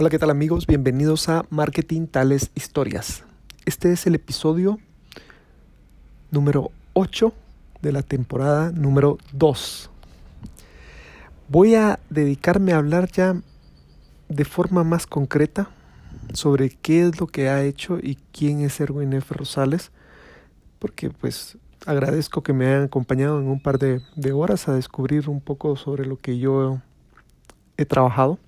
Hola, ¿qué tal amigos? Bienvenidos a Marketing Tales Historias. Este es el episodio número 8 de la temporada número 2. Voy a dedicarme a hablar ya de forma más concreta sobre qué es lo que ha hecho y quién es Erwin F. Rosales, porque pues agradezco que me hayan acompañado en un par de, de horas a descubrir un poco sobre lo que yo he trabajado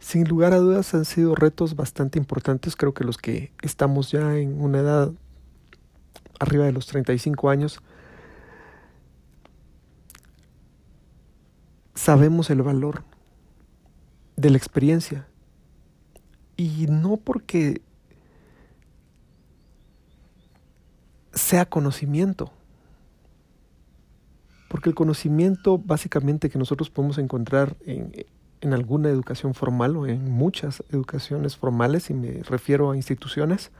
sin lugar a dudas han sido retos bastante importantes, creo que los que estamos ya en una edad arriba de los 35 años, sabemos el valor de la experiencia. Y no porque sea conocimiento, porque el conocimiento básicamente que nosotros podemos encontrar en, en alguna educación formal o en muchas educaciones formales, y me refiero a instituciones,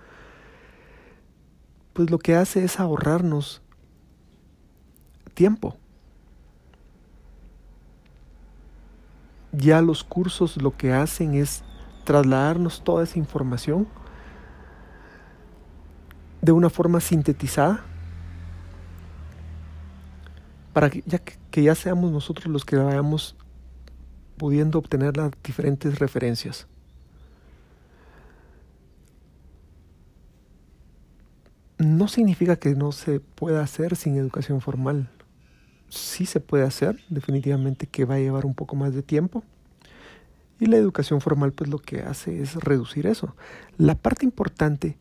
pues lo que hace es ahorrarnos tiempo. Ya los cursos lo que hacen es trasladarnos toda esa información de una forma sintetizada para que ya, que ya seamos nosotros los que vayamos pudiendo obtener las diferentes referencias. No significa que no se pueda hacer sin educación formal. Sí se puede hacer, definitivamente que va a llevar un poco más de tiempo. Y la educación formal pues lo que hace es reducir eso. La parte importante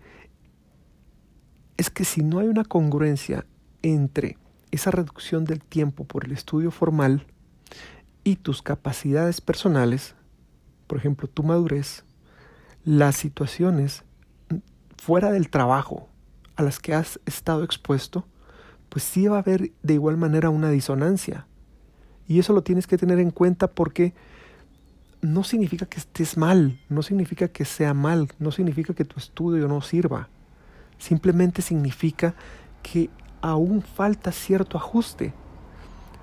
es que si no hay una congruencia entre esa reducción del tiempo por el estudio formal y tus capacidades personales, por ejemplo, tu madurez, las situaciones fuera del trabajo a las que has estado expuesto, pues sí va a haber de igual manera una disonancia. Y eso lo tienes que tener en cuenta porque no significa que estés mal, no significa que sea mal, no significa que tu estudio no sirva. Simplemente significa que aún falta cierto ajuste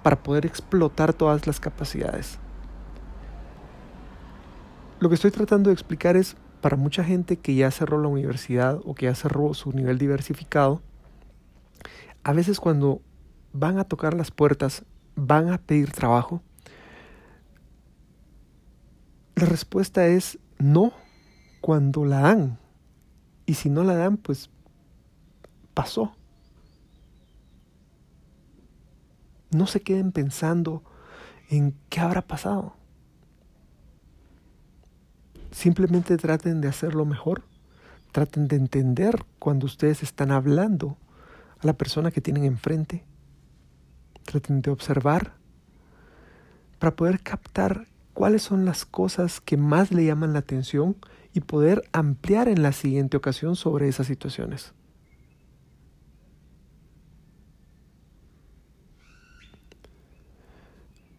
para poder explotar todas las capacidades. Lo que estoy tratando de explicar es, para mucha gente que ya cerró la universidad o que ya cerró su nivel diversificado, a veces cuando van a tocar las puertas, van a pedir trabajo, la respuesta es no cuando la dan. Y si no la dan, pues pasó. No se queden pensando en qué habrá pasado. Simplemente traten de hacerlo mejor. Traten de entender cuando ustedes están hablando a la persona que tienen enfrente. Traten de observar para poder captar cuáles son las cosas que más le llaman la atención y poder ampliar en la siguiente ocasión sobre esas situaciones.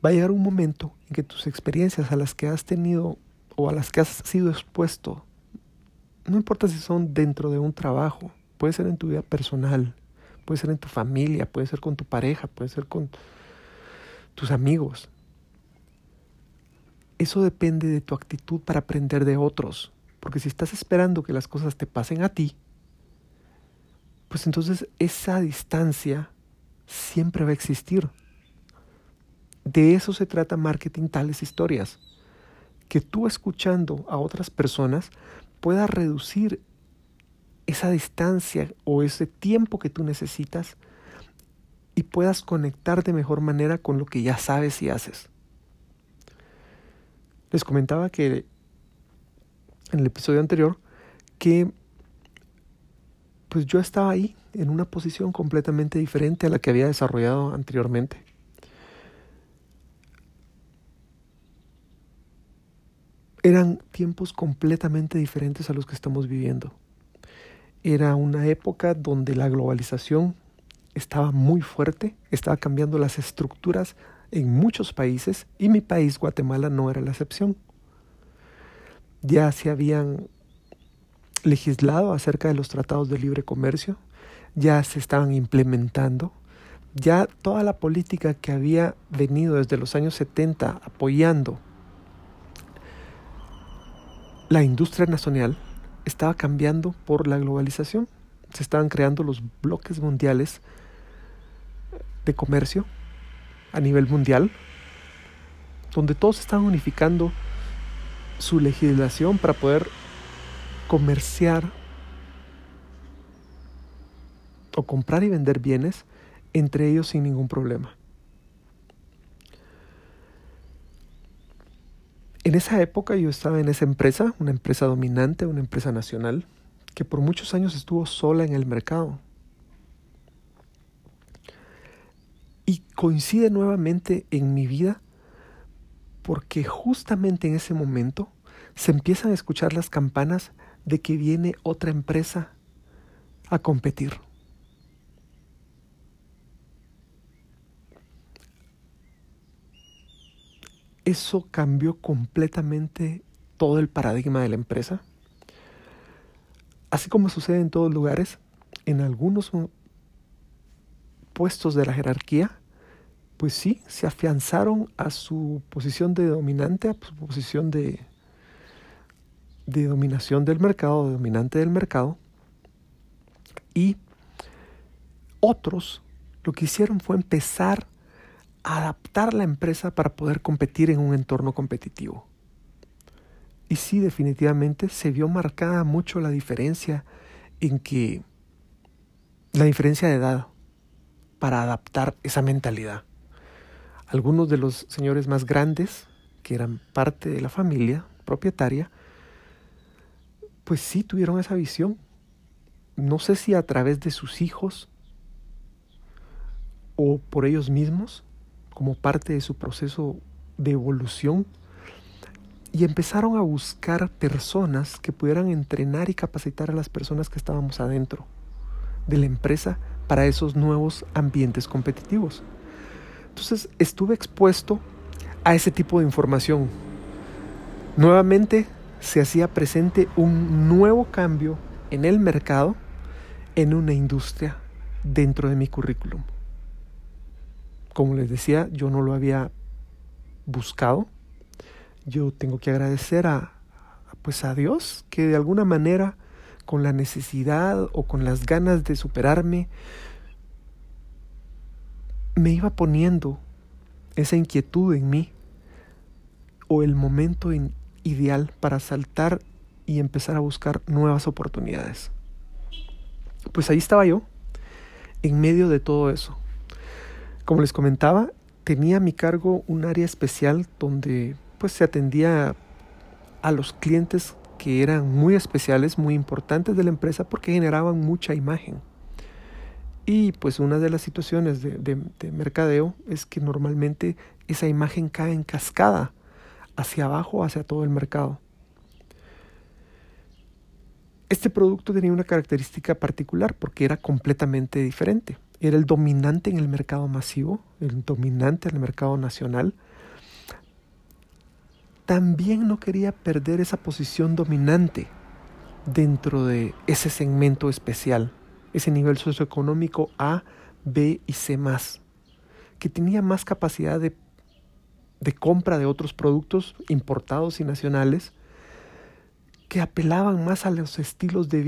Va a llegar un momento en que tus experiencias a las que has tenido o a las que has sido expuesto, no importa si son dentro de un trabajo, puede ser en tu vida personal, puede ser en tu familia, puede ser con tu pareja, puede ser con tus amigos. Eso depende de tu actitud para aprender de otros, porque si estás esperando que las cosas te pasen a ti, pues entonces esa distancia siempre va a existir. De eso se trata marketing tales historias. Que tú escuchando a otras personas puedas reducir esa distancia o ese tiempo que tú necesitas y puedas conectar de mejor manera con lo que ya sabes y haces. Les comentaba que en el episodio anterior que pues yo estaba ahí en una posición completamente diferente a la que había desarrollado anteriormente. Eran tiempos completamente diferentes a los que estamos viviendo. Era una época donde la globalización estaba muy fuerte, estaba cambiando las estructuras en muchos países y mi país, Guatemala, no era la excepción. Ya se habían legislado acerca de los tratados de libre comercio, ya se estaban implementando, ya toda la política que había venido desde los años 70 apoyando la industria nacional estaba cambiando por la globalización. Se estaban creando los bloques mundiales de comercio a nivel mundial, donde todos estaban unificando su legislación para poder comerciar o comprar y vender bienes entre ellos sin ningún problema. En esa época yo estaba en esa empresa, una empresa dominante, una empresa nacional, que por muchos años estuvo sola en el mercado. Y coincide nuevamente en mi vida porque justamente en ese momento se empiezan a escuchar las campanas de que viene otra empresa a competir. Eso cambió completamente todo el paradigma de la empresa. Así como sucede en todos lugares, en algunos puestos de la jerarquía, pues sí, se afianzaron a su posición de dominante, a su posición de, dominación del mercado, dominante del mercado. Y otros lo que hicieron fue empezar adaptar la empresa para poder competir en un entorno competitivo. Y sí, definitivamente se vio marcada mucho la diferencia en que la diferencia de edad para adaptar esa mentalidad. Algunos de los señores más grandes, que eran parte de la familia propietaria, pues sí tuvieron esa visión. No sé si a través de sus hijos o por ellos mismos, como parte de su proceso de evolución y empezaron a buscar personas que pudieran entrenar y capacitar a las personas que estábamos adentro de la empresa para esos nuevos ambientes competitivos. Entonces estuve expuesto a ese tipo de información. Nuevamente se hacía presente un nuevo cambio en el mercado, en una industria dentro de mi currículum. Como les decía, yo no lo había buscado. Yo tengo que agradecer a, pues a Dios que de alguna manera con la necesidad o con las ganas de superarme me iba poniendo esa inquietud en mí o el momento ideal para saltar y empezar a buscar nuevas oportunidades. Pues ahí estaba yo, en medio de todo eso. Como les comentaba, tenía a mi cargo un área especial donde pues se atendía a los clientes que eran muy especiales, muy importantes de la empresa porque generaban mucha imagen. Y pues una de las situaciones de, de, mercadeo es que normalmente esa imagen cae en cascada hacia abajo, hacia todo el mercado. Este producto tenía una característica particular porque era completamente diferente era el dominante en el mercado masivo, el dominante en el mercado nacional, también no quería perder esa posición dominante dentro de ese segmento especial, ese nivel socioeconómico A, B y C que tenía más capacidad de, de compra de otros productos importados y nacionales, que apelaban más a los estilos de,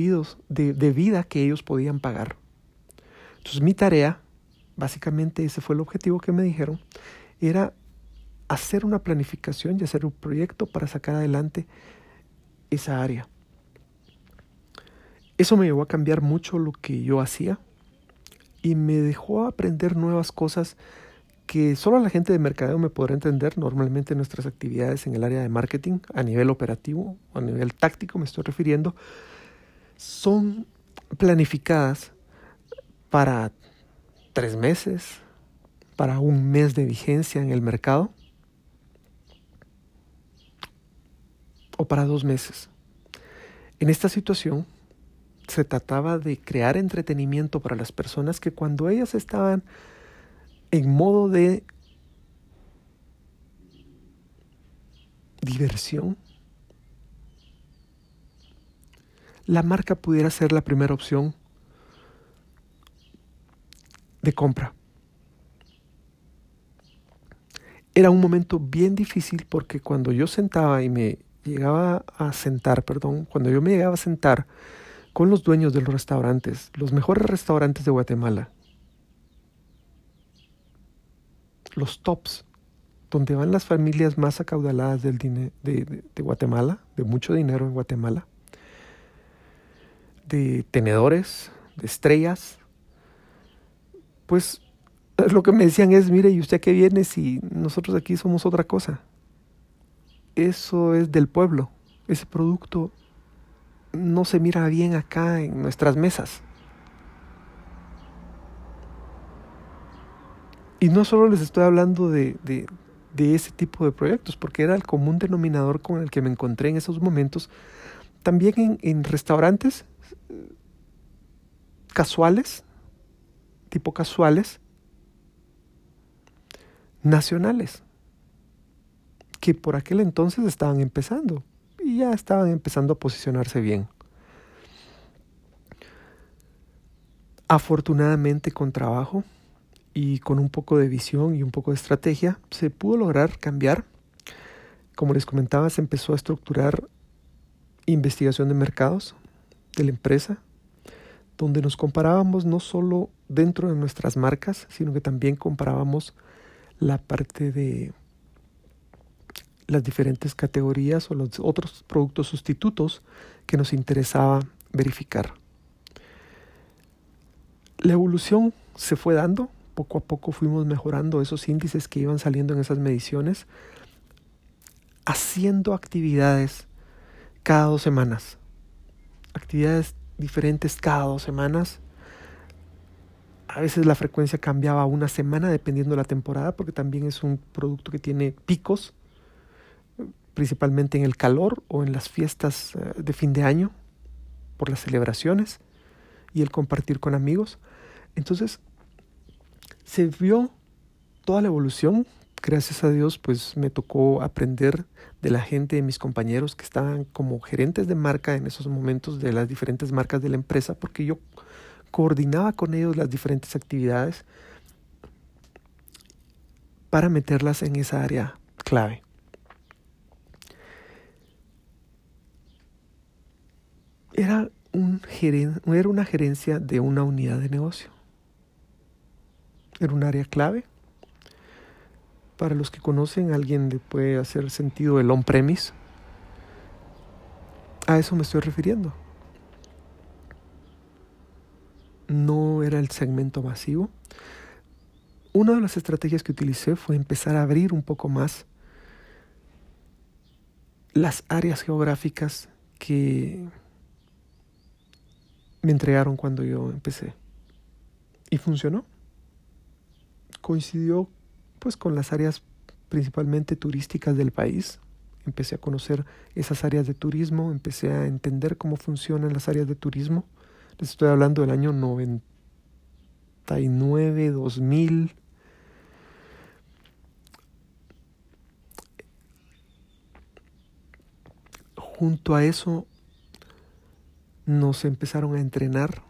de vida que ellos podían pagar. Entonces mi tarea, básicamente ese fue el objetivo que me dijeron, era hacer una planificación y hacer un proyecto para sacar adelante esa área. Eso me llevó a cambiar mucho lo que yo hacía y me dejó aprender nuevas cosas que solo la gente de mercadeo me podrá entender. Normalmente nuestras actividades en el área de marketing, a nivel operativo, a nivel táctico me estoy refiriendo, son planificadas para tres meses, para un mes de vigencia en el mercado o para dos meses. En esta situación se trataba de crear entretenimiento para las personas que cuando ellas estaban en modo de diversión, la marca pudiera ser la primera opción de compra. Era un momento bien difícil porque cuando yo sentaba y me llegaba a sentar, perdón, cuando yo me llegaba a sentar con los dueños de los restaurantes, los mejores restaurantes de Guatemala, los tops, donde van las familias más acaudaladas del de, de Guatemala, de mucho dinero en Guatemala, de tenedores, de estrellas, pues lo que me decían es, mire, ¿y usted qué viene si nosotros aquí somos otra cosa? Eso es del pueblo. Ese producto no se mira bien acá en nuestras mesas. Y no solo les estoy hablando de, de, ese tipo de proyectos, porque era el común denominador con el que me encontré en esos momentos. También en, en restaurantes casuales, tipo casuales, nacionales, que por aquel entonces estaban empezando y ya estaban empezando a posicionarse bien. Afortunadamente con trabajo y con un poco de visión y un poco de estrategia se pudo lograr cambiar. Como les comentaba, se empezó a estructurar investigación de mercados de la empresa, donde nos comparábamos no solo dentro de nuestras marcas, sino que también comparábamos la parte de las diferentes categorías o los otros productos sustitutos que nos interesaba verificar. La evolución se fue dando, poco a poco fuimos mejorando esos índices que iban saliendo en esas mediciones, haciendo actividades cada dos semanas, actividades diferentes cada dos semanas a veces la frecuencia cambiaba una semana dependiendo de la temporada, porque también es un producto que tiene picos, principalmente en el calor o en las fiestas eh, de fin de año, por las celebraciones y el compartir con amigos. Entonces, se vio toda la evolución. Gracias a Dios, pues me tocó aprender de la gente, de mis compañeros que estaban como gerentes de marca en esos momentos de las diferentes marcas de la empresa, porque yo coordinaba con ellos las diferentes actividades para meterlas en esa área clave. Era, un era una gerencia de una unidad de negocio. Era un área clave. Para los que conocen, alguien le puede hacer sentido el on-premise. A eso me estoy refiriendo no era el segmento masivo. Una de las estrategias que utilicé fue empezar a abrir un poco más las áreas geográficas que me entregaron cuando yo empecé. Y funcionó. Coincidió pues con las áreas principalmente turísticas del país. Empecé a conocer esas áreas de turismo, empecé a entender cómo funcionan las áreas de turismo les estoy hablando del año 99, 2000. Junto a eso nos empezaron a entrenar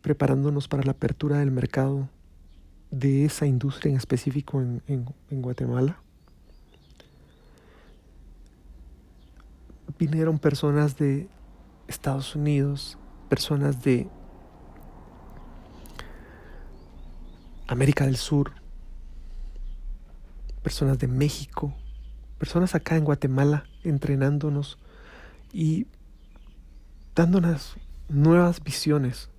preparándonos para la apertura del mercado de esa industria en específico en, en, Guatemala. Vinieron personas de Estados Unidos, personas de América del Sur, personas de México, personas acá en Guatemala entrenándonos y dándonos nuevas visiones.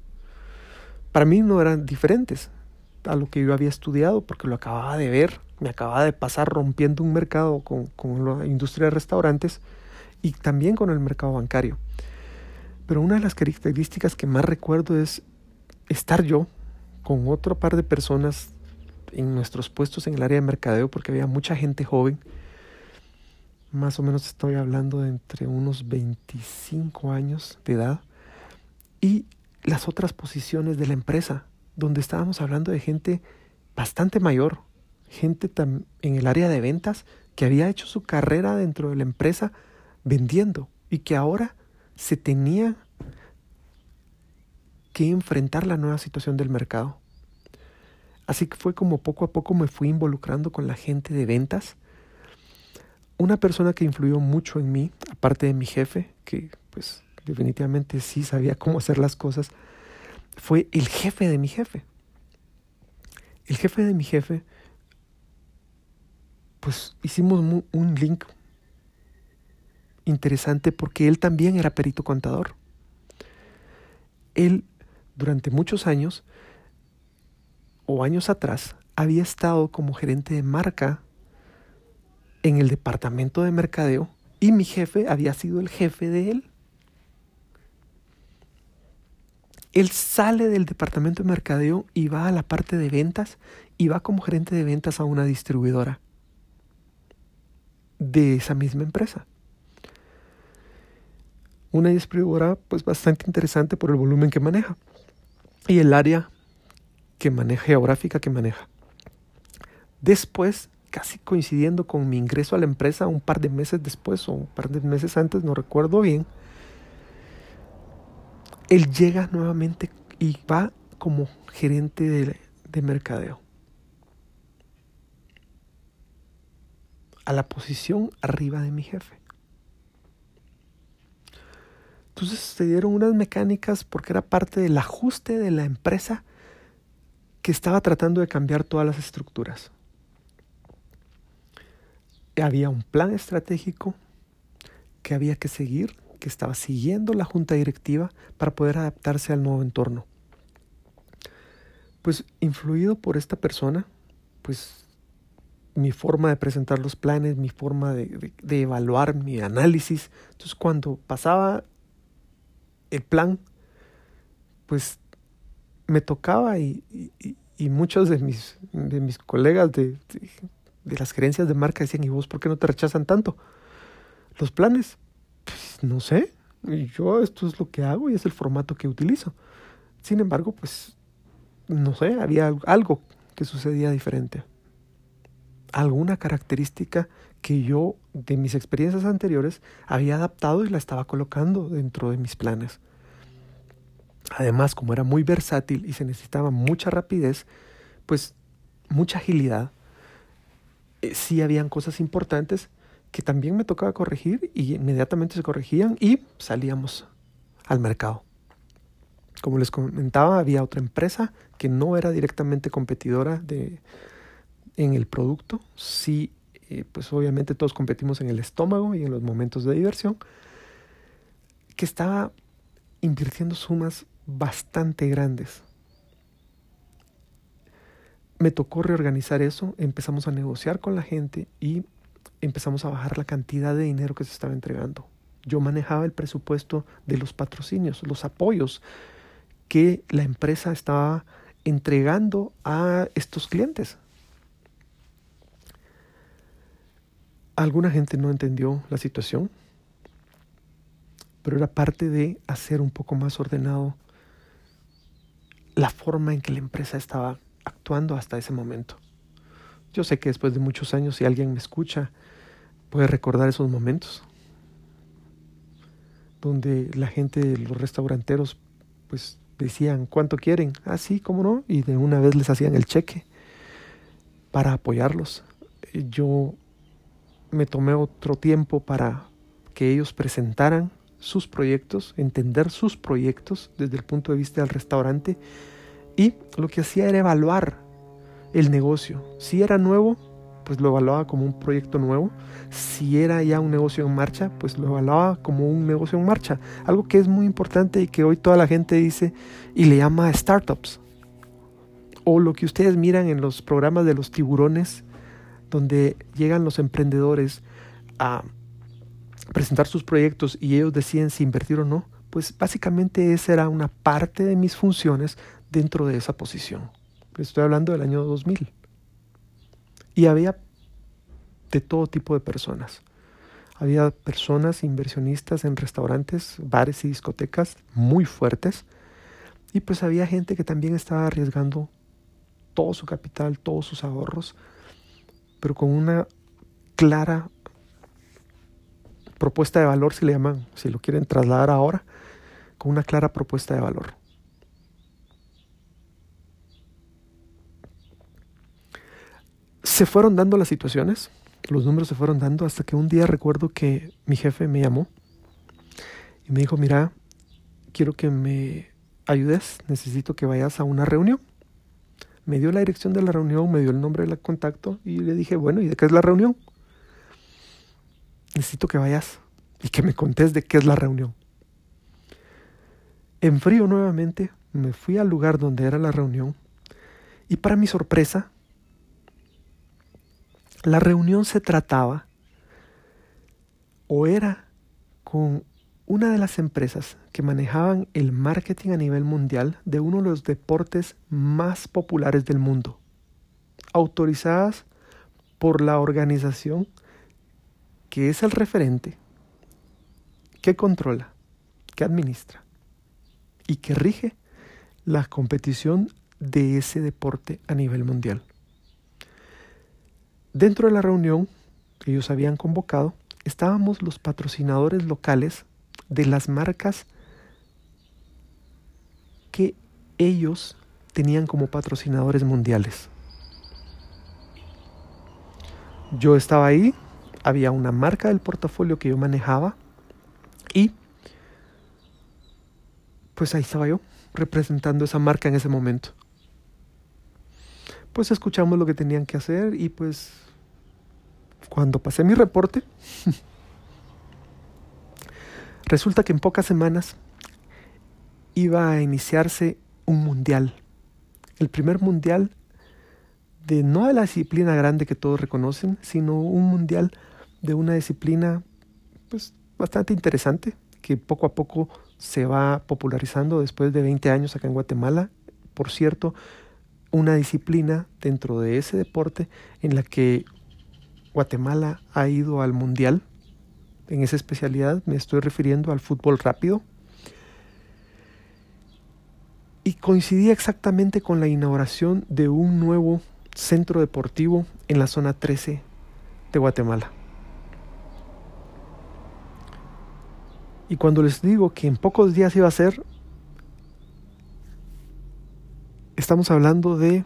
Para mí no eran diferentes a lo que yo había estudiado porque lo acababa de ver, me acababa de pasar rompiendo un mercado con, con la industria de restaurantes y también con el mercado bancario. Pero una de las características que más recuerdo es estar yo con otro par de personas en nuestros puestos en el área de mercadeo, porque había mucha gente joven. Más o menos estoy hablando de entre unos 25 años de edad. Y las otras posiciones de la empresa, donde estábamos hablando de gente bastante mayor, gente en el área de ventas que había hecho su carrera dentro de la empresa vendiendo y que ahora se tenía que enfrentar la nueva situación del mercado. Así que fue como poco a poco me fui involucrando con la gente de ventas. Una persona que influyó mucho en mí, parte de mi jefe, que pues definitivamente sí sabía cómo hacer las cosas, fue el jefe de mi jefe. El jefe de mi jefe, pues hicimos un link interesante porque él también era perito contador. Él durante muchos años o años atrás había estado como gerente de marca en el departamento de mercadeo y mi jefe había sido el jefe de él. Él sale del departamento de mercadeo y va a la parte de ventas y va como gerente de ventas a una distribuidora de esa misma empresa. Una distribuidora pues bastante interesante por el volumen que maneja y el área que maneja, geográfica que maneja. Después, casi coincidiendo con mi ingreso a la empresa, un par de meses después o un par de meses antes, no recuerdo bien, él llega nuevamente y va como gerente de, de mercadeo. A la posición arriba de mi jefe. Entonces se dieron unas mecánicas porque era parte del ajuste de la empresa que estaba tratando de cambiar todas las estructuras. Había un plan estratégico que había que seguir, que estaba siguiendo la junta directiva para poder adaptarse al nuevo entorno. Pues influido por esta persona, pues mi forma de presentar los planes, mi forma de, de evaluar mi análisis. Entonces cuando pasaba el plan, pues me tocaba y, muchos de mis, de mis colegas de, de, las gerencias de marca decían, ¿y vos por qué no te rechazan tanto? Los planes, no sé, yo esto es lo que hago y es el formato que utilizo. Sin embargo, pues no sé, había algo que sucedía diferente. Alguna característica que yo de mis experiencias anteriores había adaptado y la estaba colocando dentro de mis planes. Además, como era muy versátil y se necesitaba mucha rapidez, pues mucha agilidad, eh, sí habían cosas importantes que también me tocaba corregir y inmediatamente se corregían y salíamos al mercado. Como les comentaba, había otra empresa que no era directamente competidora de, en el producto, sí eh, pues obviamente todos competimos en el estómago y en los momentos de diversión, que estaba invirtiendo sumas bastante grandes. Me tocó reorganizar eso, empezamos a negociar con la gente y empezamos a bajar la cantidad de dinero que se estaba entregando. Yo manejaba el presupuesto de los patrocinios, los apoyos que la empresa estaba entregando a estos clientes. Alguna gente no entendió la situación, pero era parte de hacer un poco más ordenado la forma en que la empresa estaba actuando hasta ese momento. Yo sé que después de muchos años, si alguien me escucha, puede recordar esos momentos donde la gente los restauranteros pues decían cuánto quieren, ah sí, cómo no, y de una vez les hacían el cheque para apoyarlos. Yo me tomé otro tiempo para que ellos presentaran sus proyectos, entender sus proyectos desde el punto de vista del restaurante y lo que hacía era evaluar el negocio. Si era nuevo, pues lo evaluaba como un proyecto nuevo. Si era ya un negocio en marcha, pues lo evaluaba como un negocio en marcha. Algo que es muy importante y que hoy toda la gente dice y le llama startups. O lo que ustedes miran en los programas de los tiburones donde llegan los emprendedores a presentar sus proyectos y ellos deciden si invertir o no, pues básicamente esa era una parte de mis funciones dentro de esa posición. Estoy hablando del año 2000. Y había de todo tipo de personas. Había personas inversionistas en restaurantes, bares y discotecas muy fuertes. Y pues había gente que también estaba arriesgando todo su capital, todos sus ahorros pero con una clara propuesta de valor, si le llaman, si lo quieren trasladar ahora, con una clara propuesta de valor. Se fueron dando las situaciones, los números se fueron dando hasta que un día recuerdo que mi jefe me llamó y me dijo, mira, quiero que me ayudes, necesito que vayas a una reunión. Me dio la dirección de la reunión, me dio el nombre del contacto y le dije, bueno, ¿y de qué es la reunión? Necesito que vayas y que me contés de qué es la reunión. En frío nuevamente me fui al lugar donde era la reunión y para mi sorpresa, la reunión se trataba o era con una de las empresas que manejaban el marketing a nivel mundial de uno de los deportes más populares del mundo, autorizadas por la organización que es el referente, que controla, que administra y que rige la competición de ese deporte a nivel mundial. Dentro de la reunión que ellos habían convocado, estábamos los patrocinadores locales de las marcas que ellos tenían como patrocinadores mundiales. Yo estaba ahí, había una marca del portafolio que yo manejaba y pues ahí estaba yo representando esa marca en ese momento. Pues escuchamos lo que tenían que hacer y pues cuando pasé mi reporte Resulta que en pocas semanas iba a iniciarse un mundial. El primer mundial de no de la disciplina grande que todos reconocen, sino un mundial de una disciplina pues bastante interesante que poco a poco se va popularizando después de 20 años acá en Guatemala. Por cierto, una disciplina dentro de ese deporte en la que Guatemala ha ido al mundial en esa especialidad me estoy refiriendo al fútbol rápido. Y coincidía exactamente con la inauguración de un nuevo centro deportivo en la zona 13 de Guatemala. Y cuando les digo que en pocos días iba a ser, estamos hablando de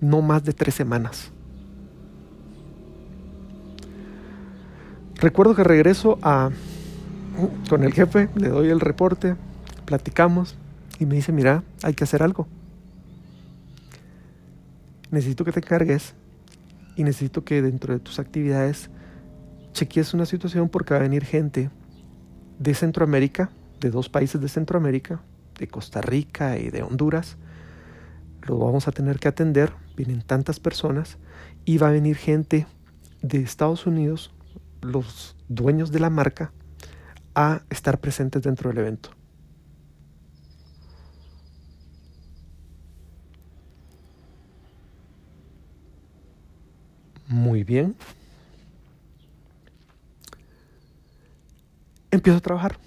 no más de tres semanas. Recuerdo que regreso a con el jefe, le doy el reporte, platicamos y me dice, mira, hay que hacer algo. Necesito que te cargues y necesito que dentro de tus actividades chequees una situación porque va a venir gente de Centroamérica, de dos países de Centroamérica, de Costa Rica y de Honduras. Lo vamos a tener que atender, vienen tantas personas y va a venir gente de Estados Unidos, los dueños de la marca a estar presentes dentro del evento. Muy bien. Empiezo a trabajar.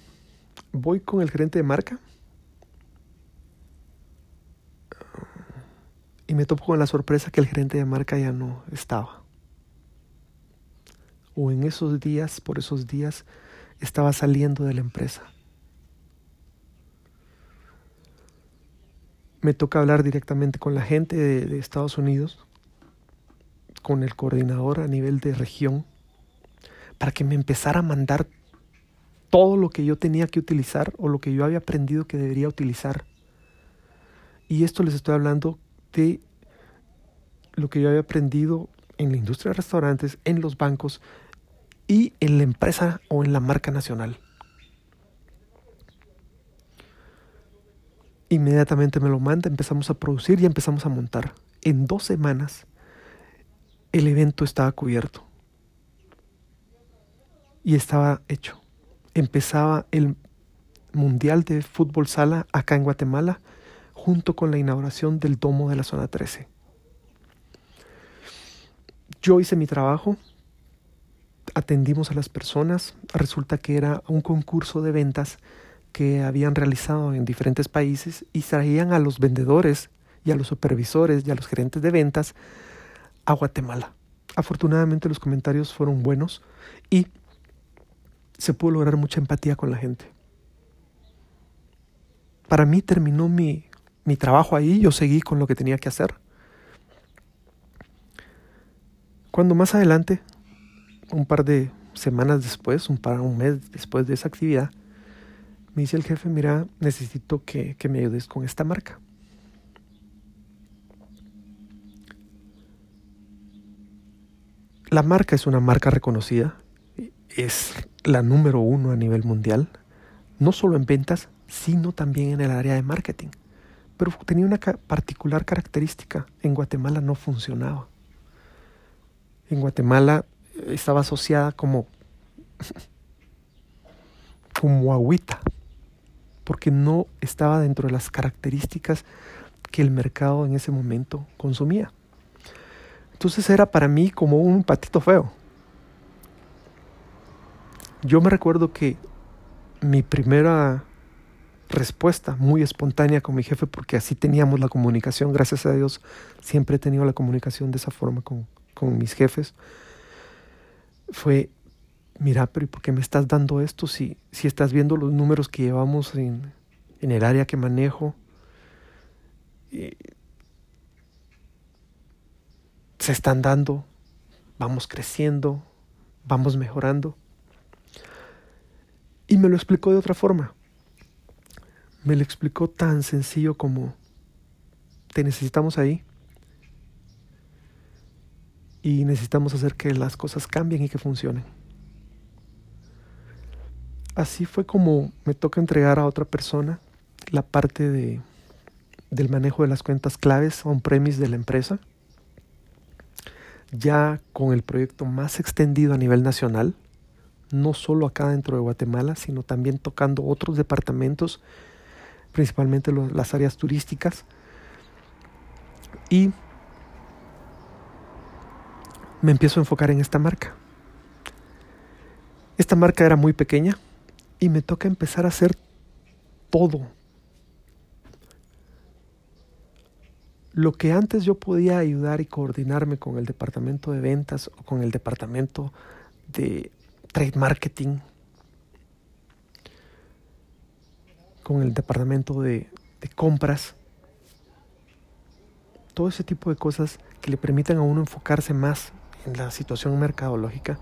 Voy con el gerente de marca. Y me topo con la sorpresa que el gerente de marca ya no estaba o en esos días, por esos días, estaba saliendo de la empresa. Me toca hablar directamente con la gente de, Estados Unidos, con el coordinador a nivel de región, para que me empezara a mandar todo lo que yo tenía que utilizar o lo que yo había aprendido que debería utilizar. Y esto les estoy hablando de lo que yo había aprendido en la industria de restaurantes, en los bancos y en la empresa o en la marca nacional. Inmediatamente me lo manda, empezamos a producir y empezamos a montar. En dos semanas el evento estaba cubierto y estaba hecho. Empezaba el Mundial de Fútbol Sala acá en Guatemala junto con la inauguración del domo de la zona 13. Yo hice mi trabajo, atendimos a las personas. Resulta que era un concurso de ventas que habían realizado en diferentes países y traían a los vendedores y a los supervisores y a los gerentes de ventas a Guatemala. Afortunadamente los comentarios fueron buenos y se pudo lograr mucha empatía con la gente. Para mí terminó mi, mi trabajo ahí, yo seguí con lo que tenía que hacer. Cuando más adelante un par de semanas después, un par un mes después de esa actividad, me dice el jefe, mira, necesito que, que me ayudes con esta marca. La marca es una marca reconocida, es la número uno a nivel mundial, no solo en ventas, sino también en el área de marketing. Pero tenía una particular característica, en Guatemala no funcionaba. En Guatemala estaba asociada como, como agüita, porque no estaba dentro de las características que el mercado en ese momento consumía. Entonces era para mí como un patito feo. Yo me recuerdo que mi primera respuesta muy espontánea con mi jefe, porque así teníamos la comunicación, gracias a Dios siempre he tenido la comunicación de esa forma con, mis jefes, fue, mira, pero ¿y por qué me estás dando esto si, si estás viendo los números que llevamos en, en el área que manejo? se están dando, vamos creciendo, vamos mejorando. Y me lo explicó de otra forma. Me lo explicó tan sencillo como, te necesitamos ahí. Y necesitamos hacer que las cosas cambien y que funcionen. Así fue como me toca entregar a otra persona la parte de, del manejo de las cuentas claves on-premise de la empresa ya con el proyecto más extendido a nivel nacional, no solo acá dentro de Guatemala, sino también tocando otros departamentos, principalmente las áreas turísticas. Y me empiezo a enfocar en esta marca. Esta marca era muy pequeña y me toca empezar a hacer todo Lo que antes yo podía ayudar y coordinarme con el departamento de ventas o con el departamento de trade marketing, con el departamento de, compras, todo ese tipo de cosas que le permiten a uno enfocarse más en la situación mercadológica,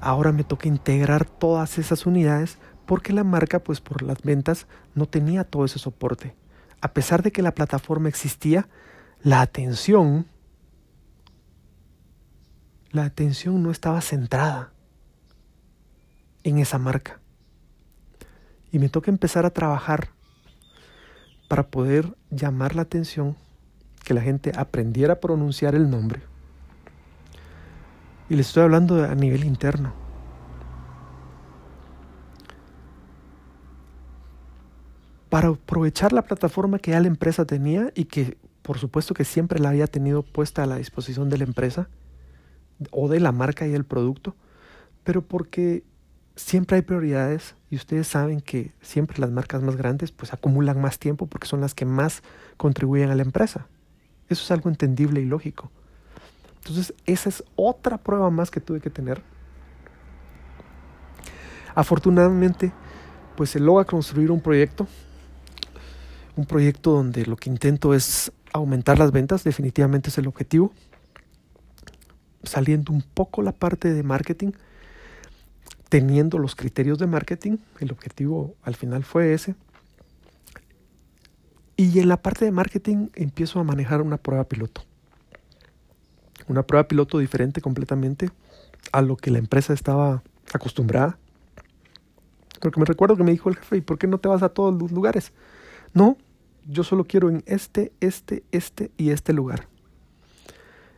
ahora me toca integrar todas esas unidades porque la marca, pues por las ventas, no tenía todo ese soporte. A pesar de que la plataforma existía, la atención, la atención no estaba centrada en esa marca. Y me toca empezar a trabajar para poder llamar la atención, que la gente aprendiera a pronunciar el nombre. Y le estoy hablando a nivel interno. Para aprovechar la plataforma que ya la empresa tenía y que por supuesto que siempre la había tenido puesta a la disposición de la empresa o de la marca y el producto, pero porque siempre hay prioridades y ustedes saben que siempre las marcas más grandes pues acumulan más tiempo porque son las que más contribuyen a la empresa. Eso es algo entendible y lógico. Entonces, esa es otra prueba más que tuve que tener. Afortunadamente, pues se logra construir un proyecto, un proyecto donde lo que intento es aumentar las ventas, definitivamente es el objetivo. Saliendo un poco la parte de marketing, teniendo los criterios de marketing, el objetivo al final fue ese. Y en la parte de marketing empiezo a manejar una prueba piloto. Una prueba piloto diferente completamente a lo que la empresa estaba acostumbrada. Porque me recuerdo que me dijo el jefe, ¿y por qué no te vas a todos los lugares? No, yo solo quiero en este, este, este y este lugar.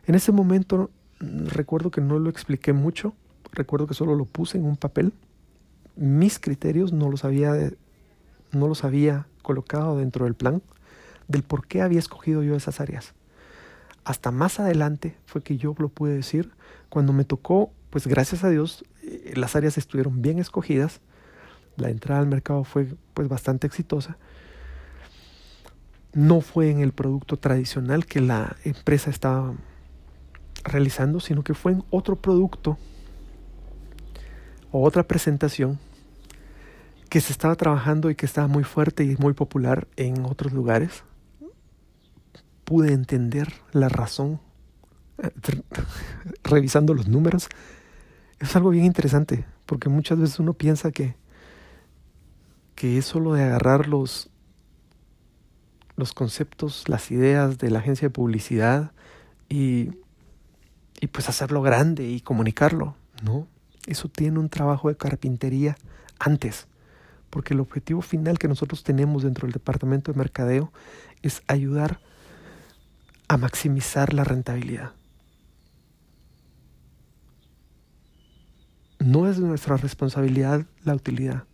En ese momento recuerdo que no lo expliqué mucho, recuerdo que solo lo puse en un papel. Mis criterios no los había, no los había colocado dentro del plan del por qué había escogido yo esas áreas. Hasta más adelante fue que yo lo pude decir. Cuando me tocó, pues gracias a Dios, eh, las áreas estuvieron bien escogidas, la entrada al mercado fue pues bastante exitosa. No fue en el producto tradicional que la empresa estaba realizando, sino que fue en otro producto o otra presentación que se estaba trabajando y que estaba muy fuerte y muy popular en otros lugares. Pude entender la razón, revisando los números, es algo bien interesante, porque muchas veces uno piensa que, que es solo de agarrar los, los conceptos, las ideas de la agencia de publicidad y, y pues hacerlo grande y comunicarlo. No, eso tiene un trabajo de carpintería antes, porque el objetivo final que nosotros tenemos dentro del departamento de mercadeo es ayudar a maximizar la rentabilidad. No es nuestra responsabilidad la utilidad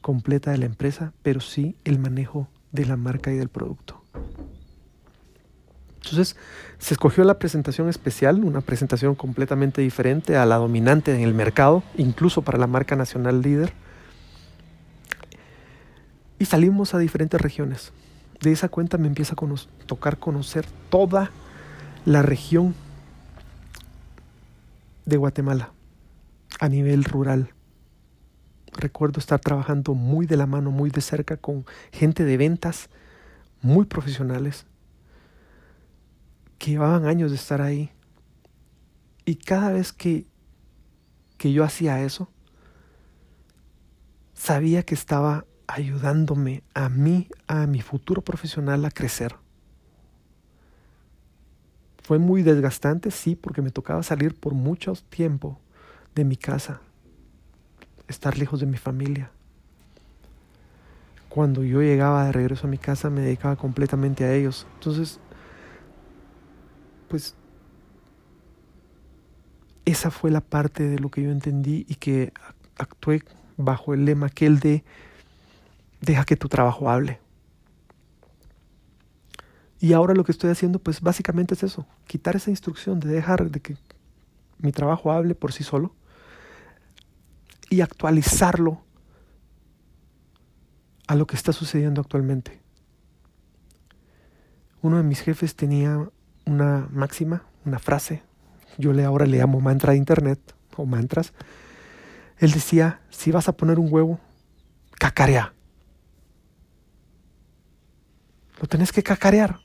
completa de la empresa, pero sí el manejo de la marca y del producto. Entonces se escogió la presentación especial, una presentación completamente diferente a la dominante en el mercado, incluso para la marca nacional líder. Y salimos a diferentes regiones. De esa cuenta me empieza a tocar conocer toda la región de Guatemala a nivel rural. Recuerdo estar trabajando muy de la mano, muy de cerca con gente de ventas muy profesionales que llevaban años de estar ahí. Y cada vez que, que yo hacía eso, sabía que estaba ayudándome a mí, a mi futuro profesional a crecer. Fue muy desgastante, sí, porque me tocaba salir por mucho tiempo de mi casa, estar lejos de mi familia. Cuando yo llegaba de regreso a mi casa me dedicaba completamente a ellos. Entonces, pues esa fue la parte de lo que yo entendí y que actué bajo el lema aquel de deja que tu trabajo hable. Y ahora lo que estoy haciendo pues básicamente es eso, quitar esa instrucción de dejar de que mi trabajo hable por sí solo y actualizarlo a lo que está sucediendo actualmente. Uno de mis jefes tenía una máxima, una frase, yo le ahora le llamo mantra de internet o mantras. Él decía, si vas a poner un huevo, cacarea. Lo tenés que cacarear.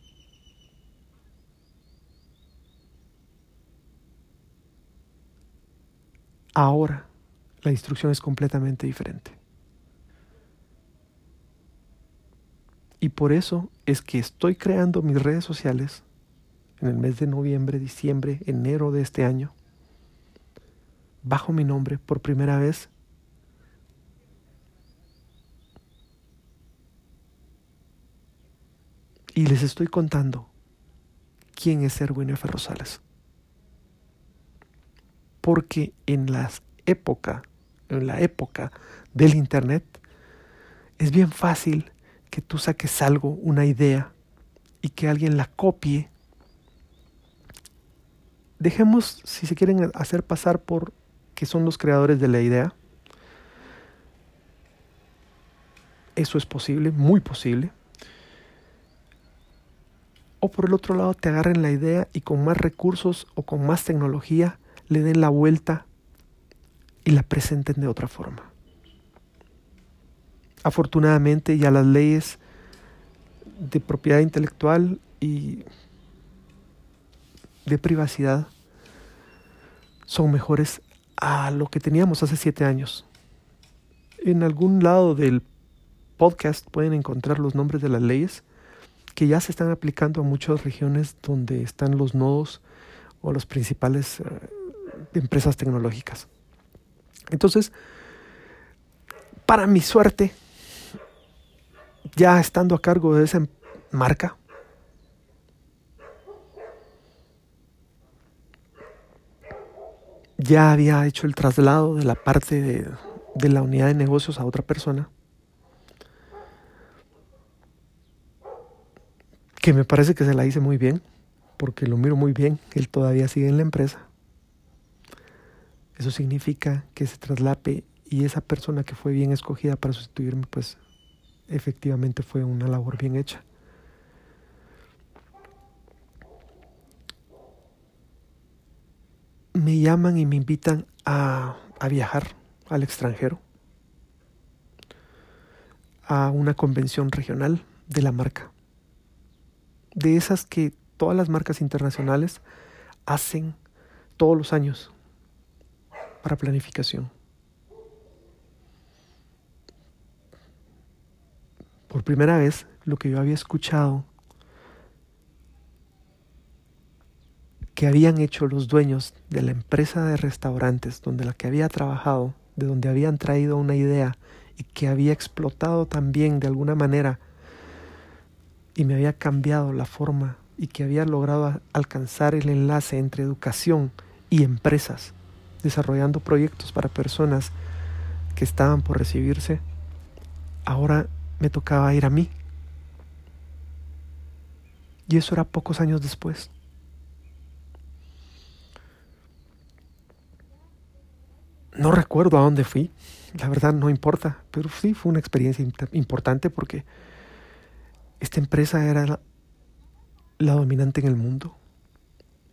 Ahora la instrucción es completamente diferente. Y por eso es que estoy creando mis redes sociales en el mes de noviembre, diciembre, enero de este año, bajo mi nombre por primera vez. Y les estoy contando quién es Erwin F. Rosales. Porque en las época, en la época del internet, es bien fácil que tú saques algo, una idea, y que alguien la copie. Dejemos, si se quieren hacer pasar por que son los creadores de la idea. Eso es posible, muy posible. O por el otro lado te agarren la idea y con más recursos o con más tecnología le den la vuelta y la presenten de otra forma. Afortunadamente ya las leyes de propiedad intelectual y de privacidad son mejores a lo que teníamos hace siete años. En algún lado del podcast pueden encontrar los nombres de las leyes que ya se están aplicando a muchas regiones donde están los nodos o las principales eh, empresas tecnológicas. Entonces, para mi suerte, ya estando a cargo de esa marca, ya había hecho el traslado de la parte de, de, la unidad de negocios a otra persona, que me parece que se la hice muy bien, porque lo miro muy bien, él todavía sigue en la empresa. Eso significa que se traslape y esa persona que fue bien escogida para sustituirme, pues efectivamente fue una labor bien hecha. Me llaman y me invitan a, a viajar al extranjero, a una convención regional de la marca. De esas que todas las marcas internacionales hacen todos los años para planificación. Por primera vez, lo que yo había escuchado que habían hecho los dueños de la empresa de restaurantes donde la que había trabajado, de donde habían traído una idea y que había explotado también de alguna manera y me había cambiado la forma y que había logrado alcanzar el enlace entre educación y empresas, desarrollando proyectos para personas que estaban por recibirse, ahora me tocaba ir a mí. Y eso era pocos años después. No recuerdo a dónde fui, la verdad no importa, pero sí fue una experiencia importante porque esta empresa era la, dominante en el mundo.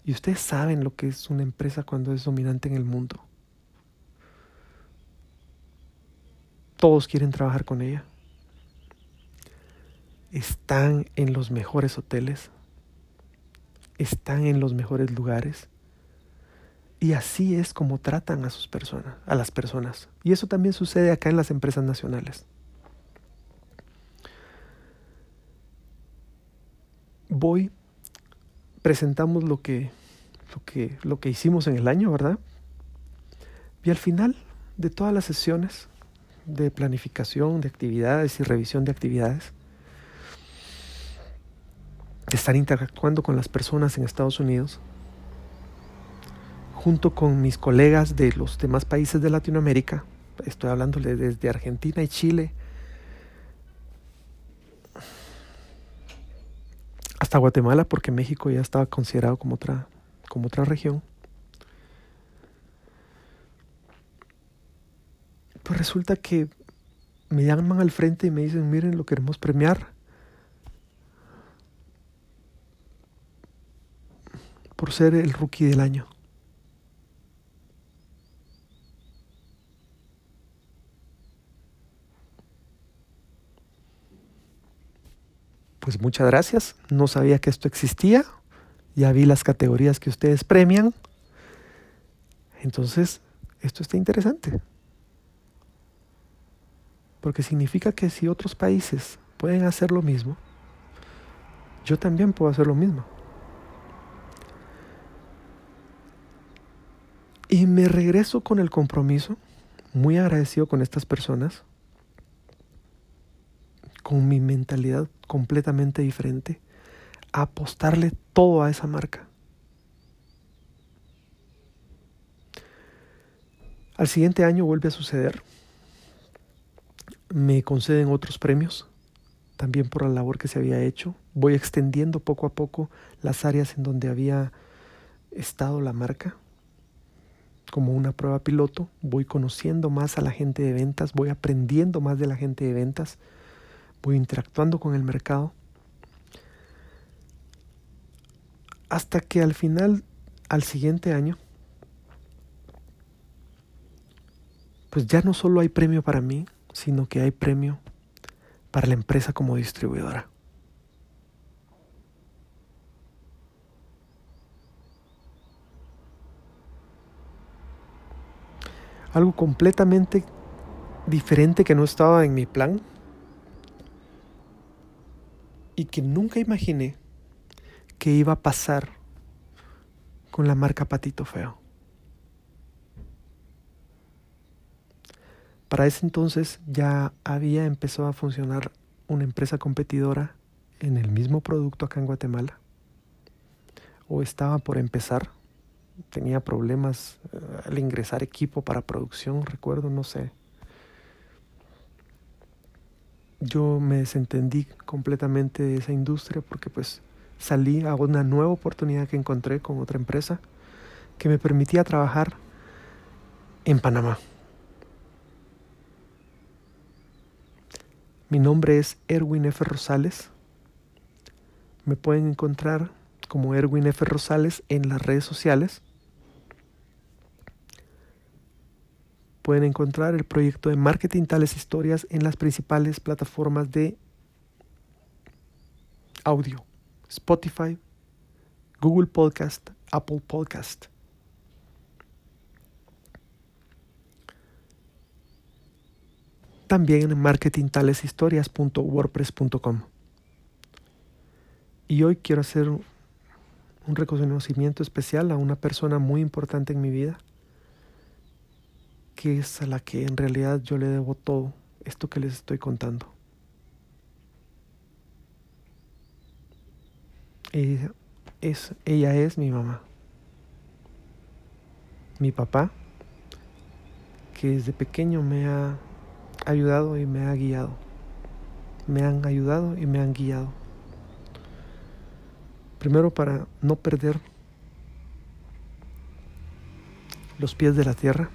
Y ustedes saben lo que es una empresa cuando es dominante en el mundo. Todos quieren trabajar con ella. Están en los mejores hoteles. Están en los mejores lugares. Y así es como tratan a sus personas, a las personas. Y eso también sucede acá en las empresas nacionales. Voy, presentamos lo que, lo que, lo que hicimos en el año, ¿verdad? Y al final de todas las sesiones de planificación de actividades y revisión de actividades, de estar interactuando con las personas en Estados Unidos, junto con mis colegas de los demás países de Latinoamérica, estoy hablándole desde Argentina y Chile, hasta Guatemala, porque México ya estaba considerado como otra, como otra región. Pues resulta que me llaman al frente y me dicen, miren, lo queremos premiar. Por ser el rookie del año. Pues muchas gracias, no sabía que esto existía, ya vi las categorías que ustedes premian, entonces esto está interesante, porque significa que si otros países pueden hacer lo mismo, yo también puedo hacer lo mismo. Y me regreso con el compromiso, muy agradecido con estas personas, con mi mentalidad completamente diferente, a apostarle todo a esa marca. Al siguiente año vuelve a suceder. Me conceden otros premios, también por la labor que se había hecho. Voy extendiendo poco a poco las áreas en donde había estado la marca. Como una prueba piloto, voy conociendo más a la gente de ventas, voy aprendiendo más de la gente de ventas voy interactuando con el mercado, hasta que al final, al siguiente año, pues ya no solo hay premio para mí, sino que hay premio para la empresa como distribuidora. Algo completamente diferente que no estaba en mi plan y que nunca imaginé que iba a pasar con la marca Patito Feo. Para ese entonces ya había empezado a funcionar una empresa competidora en el mismo producto acá en Guatemala. O estaba por empezar. Tenía problemas eh, al ingresar equipo para producción, recuerdo, no sé yo me desentendí completamente de esa industria porque pues salí a una nueva oportunidad que encontré con otra empresa que me permitía trabajar en Panamá. Mi nombre es Erwin F. Rosales. Me pueden encontrar como Erwin F. Rosales en las redes sociales. Pueden encontrar el proyecto de marketing tales historias en las principales plataformas de audio, Spotify, Google Podcast, Apple Podcast. También en marketingtaleshistorias.wordpress.com. Y hoy quiero hacer un reconocimiento especial a una persona muy importante en mi vida, que es a la que en realidad yo le debo todo esto que les estoy contando. Ella es, ella es mi mamá. Mi papá, que desde pequeño me ha ayudado y me ha guiado. Me han ayudado y me han guiado. Primero para no perder los pies de la tierra.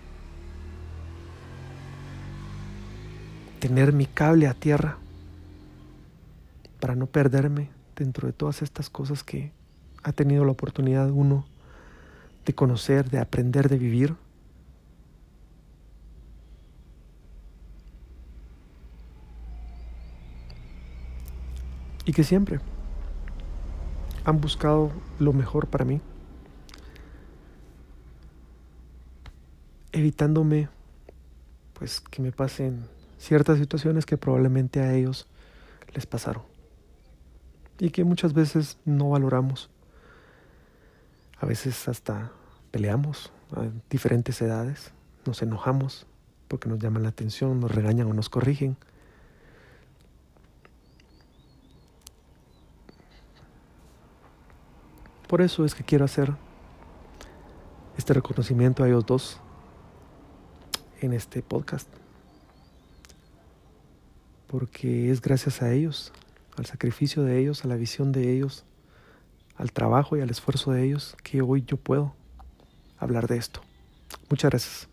Tener mi cable a tierra para no perderme dentro de todas estas cosas que ha tenido la oportunidad uno de conocer, de aprender, de vivir. Y que siempre han buscado lo mejor para mí, evitándome pues que me pasen ciertas situaciones que probablemente a ellos les pasaron y que muchas veces no valoramos. A veces hasta peleamos a diferentes edades, nos enojamos porque nos llaman la atención, nos regañan o nos corrigen. Por eso es que quiero hacer este reconocimiento a ellos dos en este podcast. Porque es gracias a ellos al sacrificio de ellos, a la visión de ellos, al trabajo y al esfuerzo de ellos, que hoy yo puedo hablar de esto. Muchas gracias.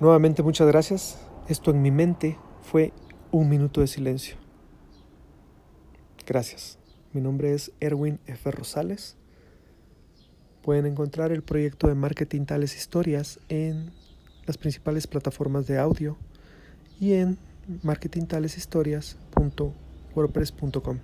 Nuevamente muchas gracias. Esto en mi mente fue un minuto de silencio. Gracias. Mi nombre es Erwin F. Rosales. Pueden encontrar el proyecto de Marketing Tales Historias en las principales plataformas de audio y en marketingtaleshistorias.wordpress.com.